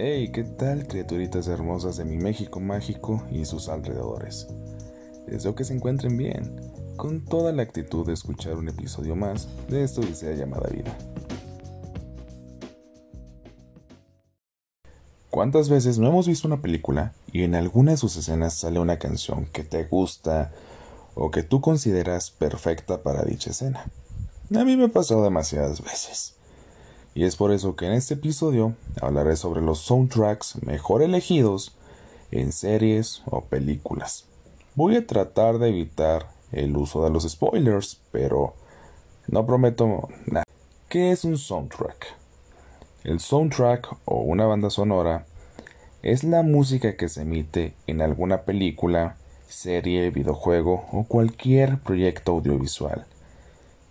Hey, ¿qué tal criaturitas hermosas de mi México mágico y sus alrededores? Deseo que se encuentren bien, con toda la actitud de escuchar un episodio más de esto que sea llamada vida. ¿Cuántas veces no hemos visto una película y en alguna de sus escenas sale una canción que te gusta o que tú consideras perfecta para dicha escena? A mí me pasado demasiadas veces. Y es por eso que en este episodio hablaré sobre los soundtracks mejor elegidos en series o películas. Voy a tratar de evitar el uso de los spoilers, pero no prometo nada. ¿Qué es un soundtrack? El soundtrack o una banda sonora es la música que se emite en alguna película, serie, videojuego o cualquier proyecto audiovisual.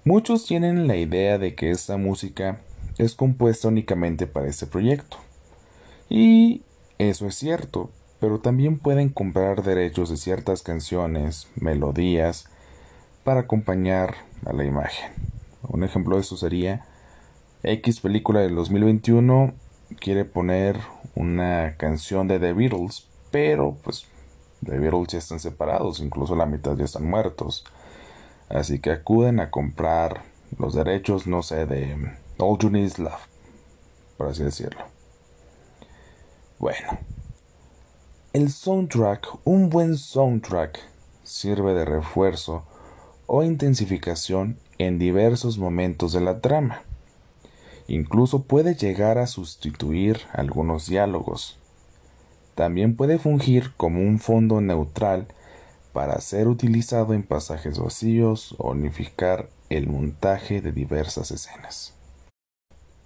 Muchos tienen la idea de que esta música es compuesta únicamente para este proyecto. Y eso es cierto, pero también pueden comprar derechos de ciertas canciones, melodías, para acompañar a la imagen. Un ejemplo de eso sería X película del 2021 quiere poner una canción de The Beatles, pero pues The Beatles ya están separados, incluso la mitad ya están muertos. Así que acuden a comprar los derechos, no sé, de All You Need Is Love, por así decirlo. Bueno, el soundtrack, un buen soundtrack, sirve de refuerzo o intensificación en diversos momentos de la trama. Incluso puede llegar a sustituir algunos diálogos. También puede fungir como un fondo neutral para ser utilizado en pasajes vacíos o unificar el montaje de diversas escenas.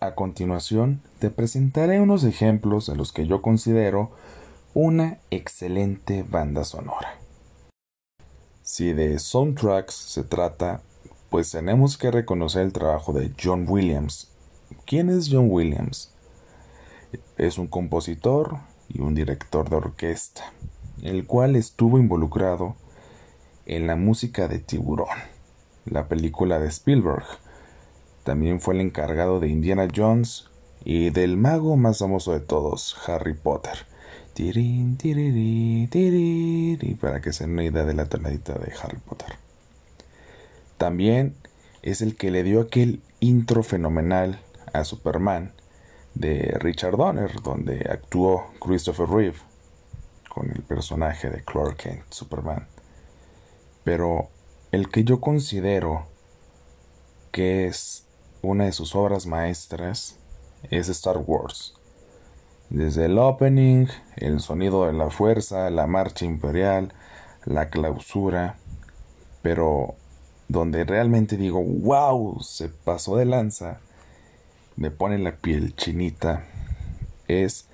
A continuación, te presentaré unos ejemplos de los que yo considero una excelente banda sonora. Si de soundtracks se trata, pues tenemos que reconocer el trabajo de John Williams ¿Quién es John Williams? Es un compositor y un director de orquesta, el cual estuvo involucrado en la música de Tiburón, la película de Spielberg. También fue el encargado de Indiana Jones y del mago más famoso de todos, Harry Potter. Tirín, para que se den una idea de la tonadita de Harry Potter. También es el que le dio aquel intro fenomenal a Superman de Richard Donner, donde actuó Christopher Reeve con el personaje de Clark Kent, Superman. Pero el que yo considero que es una de sus obras maestras es Star Wars. Desde el opening, el sonido de la fuerza, la marcha imperial, la clausura, pero donde realmente digo, wow, se pasó de lanza, me pone la piel chinita, es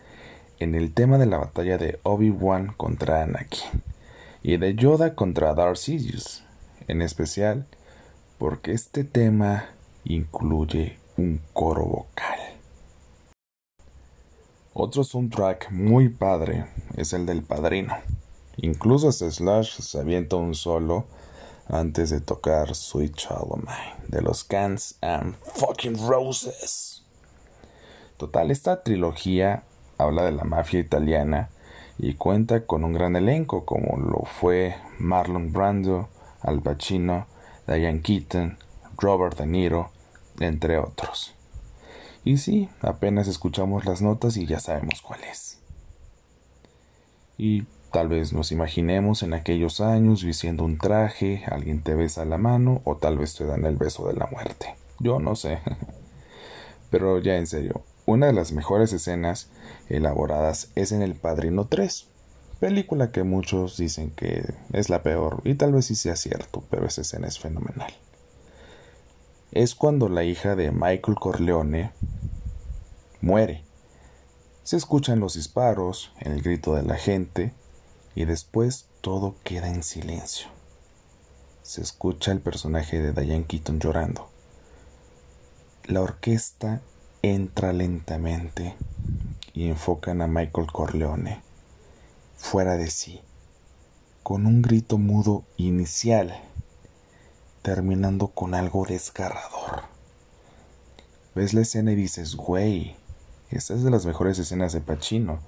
en el tema de la batalla de Obi-Wan contra Anakin y de Yoda contra Darth Sidious, en especial porque este tema incluye un coro vocal. Otro soundtrack muy padre es el del Padrino. Incluso Slash se avienta un solo antes de tocar Sweet Child of de los Guns and Fucking Roses. Total, esta trilogía habla de la mafia italiana y cuenta con un gran elenco como lo fue Marlon Brando, Al Pacino, Diane Keaton, Robert De Niro, entre otros. Y sí, apenas escuchamos las notas y ya sabemos cuál es. Y Tal vez nos imaginemos en aquellos años vistiendo un traje, alguien te besa la mano o tal vez te dan el beso de la muerte. Yo no sé. Pero ya en serio, una de las mejores escenas elaboradas es en El Padrino 3, película que muchos dicen que es la peor y tal vez sí sea cierto, pero esa escena es fenomenal. Es cuando la hija de Michael Corleone muere. Se escuchan los disparos, el grito de la gente, y después todo queda en silencio. Se escucha el personaje de Diane Keaton llorando. La orquesta entra lentamente y enfocan a Michael Corleone, fuera de sí, con un grito mudo inicial, terminando con algo desgarrador. Ves la escena y dices, güey, esta es de las mejores escenas de Pacino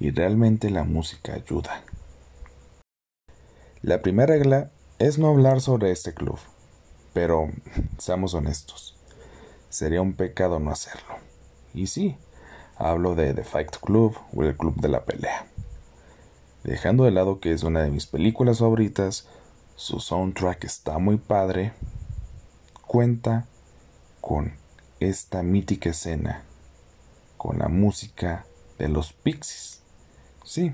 y realmente la música ayuda. La primera regla es no hablar sobre este club, pero seamos honestos, sería un pecado no hacerlo. Y sí, hablo de The Fight Club o el Club de la Pelea. Dejando de lado que es una de mis películas favoritas, su soundtrack está muy padre, cuenta con esta mítica escena, con la música de los Pixies. Sí,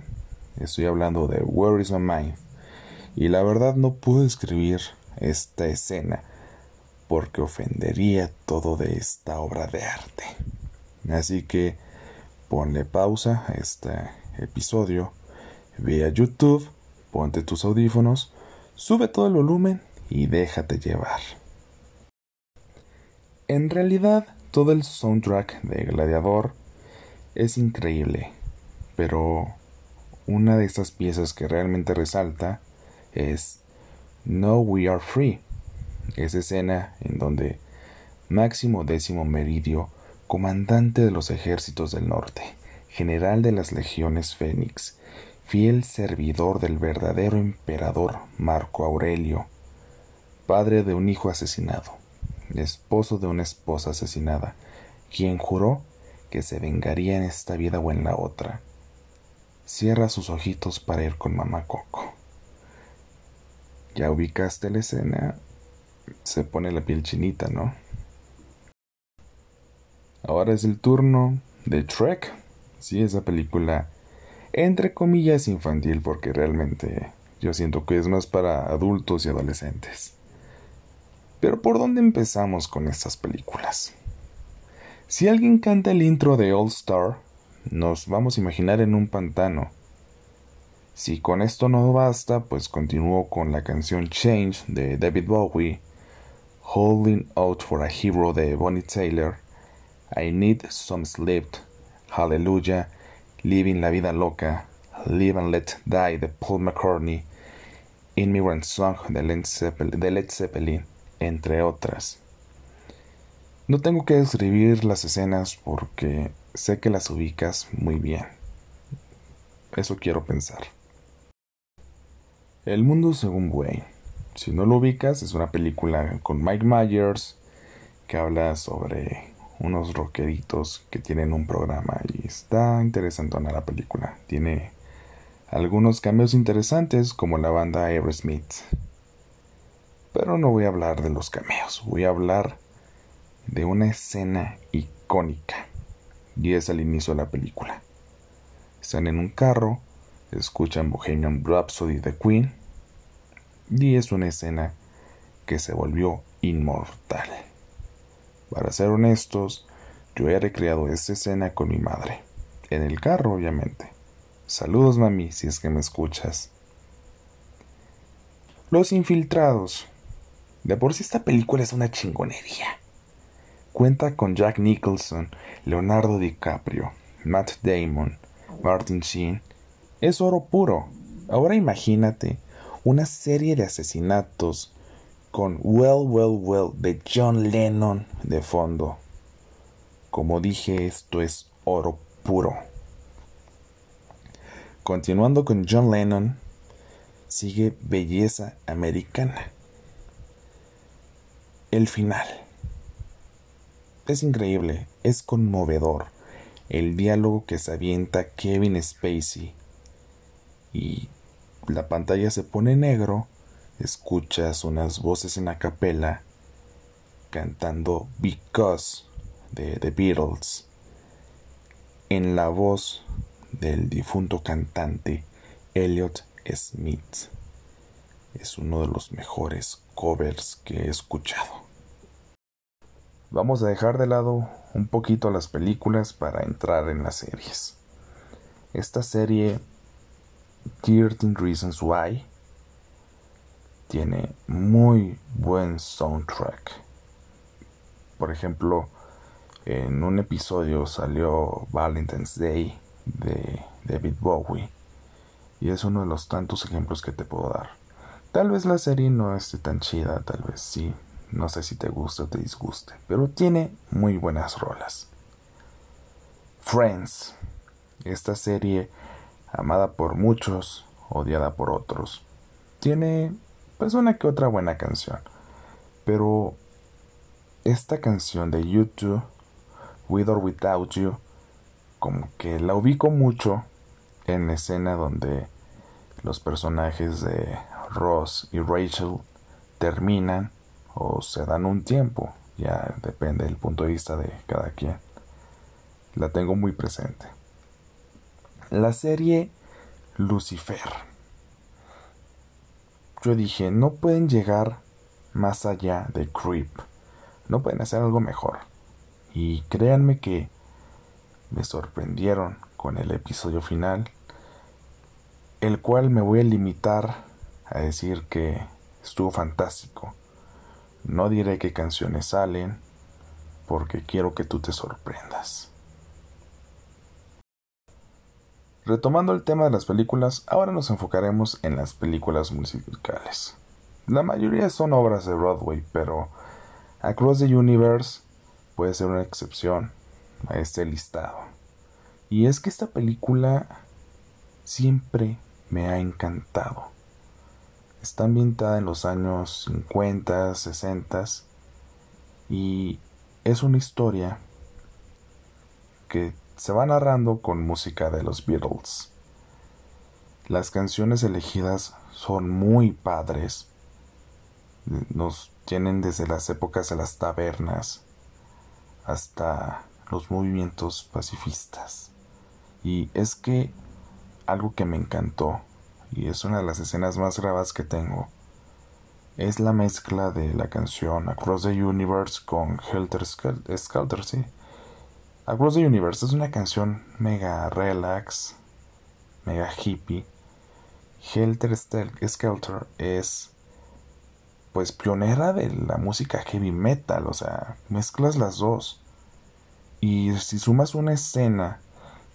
estoy hablando de Where is My Mind. Y la verdad no puedo escribir esta escena porque ofendería todo de esta obra de arte. Así que ponle pausa a este episodio, ve a YouTube, ponte tus audífonos, sube todo el volumen y déjate llevar. En realidad, todo el soundtrack de Gladiador es increíble, pero una de estas piezas que realmente resalta es No We Are Free, esa escena en donde Máximo Décimo Meridio, comandante de los ejércitos del norte, general de las legiones Fénix, fiel servidor del verdadero emperador Marco Aurelio, padre de un hijo asesinado, esposo de una esposa asesinada, quien juró que se vengaría en esta vida o en la otra. Cierra sus ojitos para ir con mamá Coco. Ya ubicaste la escena, se pone la piel chinita, ¿no? Ahora es el turno de Trek. Sí, esa película, entre comillas, infantil, porque realmente yo siento que es más para adultos y adolescentes. Pero ¿por dónde empezamos con estas películas? Si alguien canta el intro de All Star, nos vamos a imaginar en un pantano. Si con esto no basta, pues continúo con la canción Change de David Bowie, Holding Out for a Hero de Bonnie Taylor, I Need Some Sleep, Hallelujah, Living la Vida Loca, Live and Let Die de Paul McCartney, Immigrant Song de Led Zeppelin entre otras. No tengo que describir las escenas porque sé que las ubicas muy bien. Eso quiero pensar. El mundo según Wayne. Si no lo ubicas, es una película con Mike Myers que habla sobre unos rockeritos que tienen un programa y está interesante la película. Tiene algunos cambios interesantes como la banda Aerosmith. Pero no voy a hablar de los cameos, voy a hablar de una escena icónica. Y es al inicio de la película. Están en un carro, escuchan Bohemian Rhapsody de Queen. Y es una escena que se volvió inmortal. Para ser honestos, yo he recreado esta escena con mi madre. En el carro, obviamente. Saludos, mami, si es que me escuchas. Los infiltrados. De por sí esta película es una chingonería. Cuenta con Jack Nicholson, Leonardo DiCaprio, Matt Damon, Martin Sheen. Es oro puro. Ahora imagínate una serie de asesinatos con Well, Well, Well de John Lennon de fondo. Como dije, esto es oro puro. Continuando con John Lennon, sigue Belleza Americana el final. Es increíble, es conmovedor el diálogo que se avienta Kevin Spacey y la pantalla se pone negro, escuchas unas voces en la capela cantando Because de The Beatles en la voz del difunto cantante Elliot Smith. Es uno de los mejores covers que he escuchado. Vamos a dejar de lado un poquito las películas para entrar en las series. Esta serie, 13 Reasons Why, tiene muy buen soundtrack. Por ejemplo, en un episodio salió Valentine's Day de David Bowie y es uno de los tantos ejemplos que te puedo dar. Tal vez la serie no esté tan chida, tal vez sí. No sé si te gusta o te disguste, pero tiene muy buenas rolas. Friends, esta serie amada por muchos, odiada por otros. Tiene pues una que otra buena canción, pero esta canción de YouTube, With or Without You, como que la ubico mucho en la escena donde los personajes de Ross y Rachel terminan o se dan un tiempo, ya depende del punto de vista de cada quien. La tengo muy presente. La serie Lucifer. Yo dije, no pueden llegar más allá de Creep. No pueden hacer algo mejor. Y créanme que me sorprendieron con el episodio final, el cual me voy a limitar a decir que estuvo fantástico. No diré qué canciones salen, porque quiero que tú te sorprendas. Retomando el tema de las películas, ahora nos enfocaremos en las películas musicales. La mayoría son obras de Broadway, pero Across the Universe puede ser una excepción a este listado. Y es que esta película siempre me ha encantado. Está ambientada en los años 50, 60 y es una historia que se va narrando con música de los Beatles. Las canciones elegidas son muy padres. Nos tienen desde las épocas de las tabernas hasta los movimientos pacifistas. Y es que algo que me encantó, y es una de las escenas más grabadas que tengo, es la mezcla de la canción Across the Universe con Helter Skelter, sí. Across the Universe es una canción mega relax, mega hippie. Helter Skelter es pues pionera de la música heavy metal, o sea, mezclas las dos. Y si sumas una escena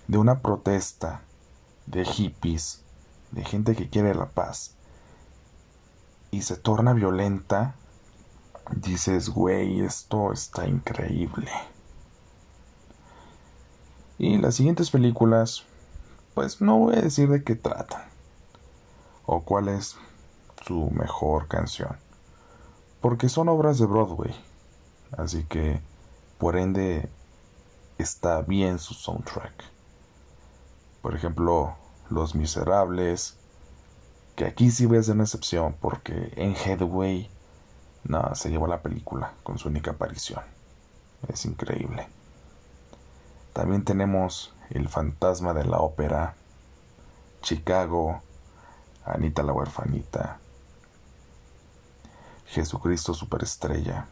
de una protesta de hippies, de gente que quiere la paz, y se torna violenta, dices, güey, esto está increíble. Y las siguientes películas, pues no voy a decir de qué tratan o cuál es su mejor canción, porque son obras de Broadway, así que por ende está bien su soundtrack. Por ejemplo, Los Miserables, que aquí sí ves de una excepción porque en Headway no, se llevó la película con su única aparición. Es increíble. También tenemos El fantasma de la ópera, Chicago, Anita la huerfanita, Jesucristo superestrella,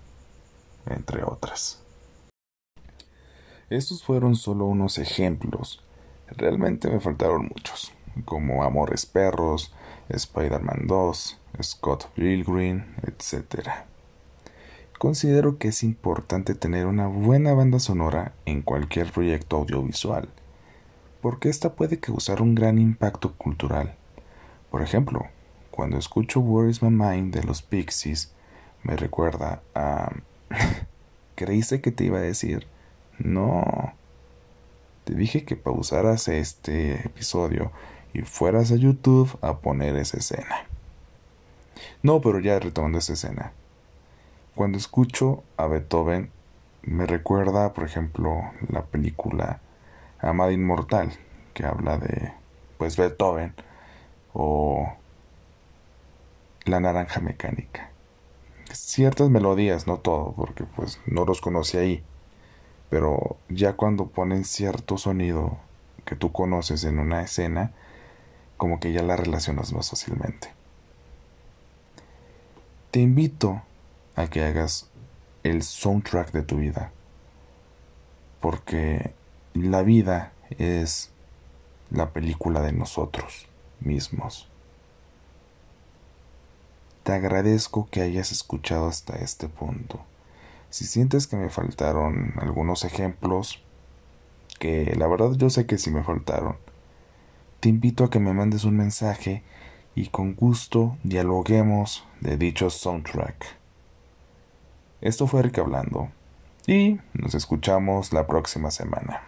entre otras. Estos fueron solo unos ejemplos. Realmente me faltaron muchos, como Amores Perros, Spider-Man 2, Scott Pilgrim, etc considero que es importante tener una buena banda sonora en cualquier proyecto audiovisual, porque esta puede causar un gran impacto cultural. Por ejemplo, cuando escucho Where is My Mind de los Pixies, me recuerda a... Creíste que te iba a decir, no. Te dije que pausaras este episodio y fueras a YouTube a poner esa escena. No, pero ya retomando esa escena. Cuando escucho a Beethoven, me recuerda, por ejemplo, la película Amada Inmortal, que habla de, pues, Beethoven, o La Naranja Mecánica. Ciertas melodías, no todo, porque pues no los conocí ahí, pero ya cuando ponen cierto sonido que tú conoces en una escena, como que ya la relacionas más fácilmente. Te invito a que hagas el soundtrack de tu vida. Porque la vida es la película de nosotros mismos. Te agradezco que hayas escuchado hasta este punto. Si sientes que me faltaron algunos ejemplos, que la verdad yo sé que sí me faltaron, te invito a que me mandes un mensaje y con gusto dialoguemos de dicho soundtrack. Esto fue Rick hablando y nos escuchamos la próxima semana.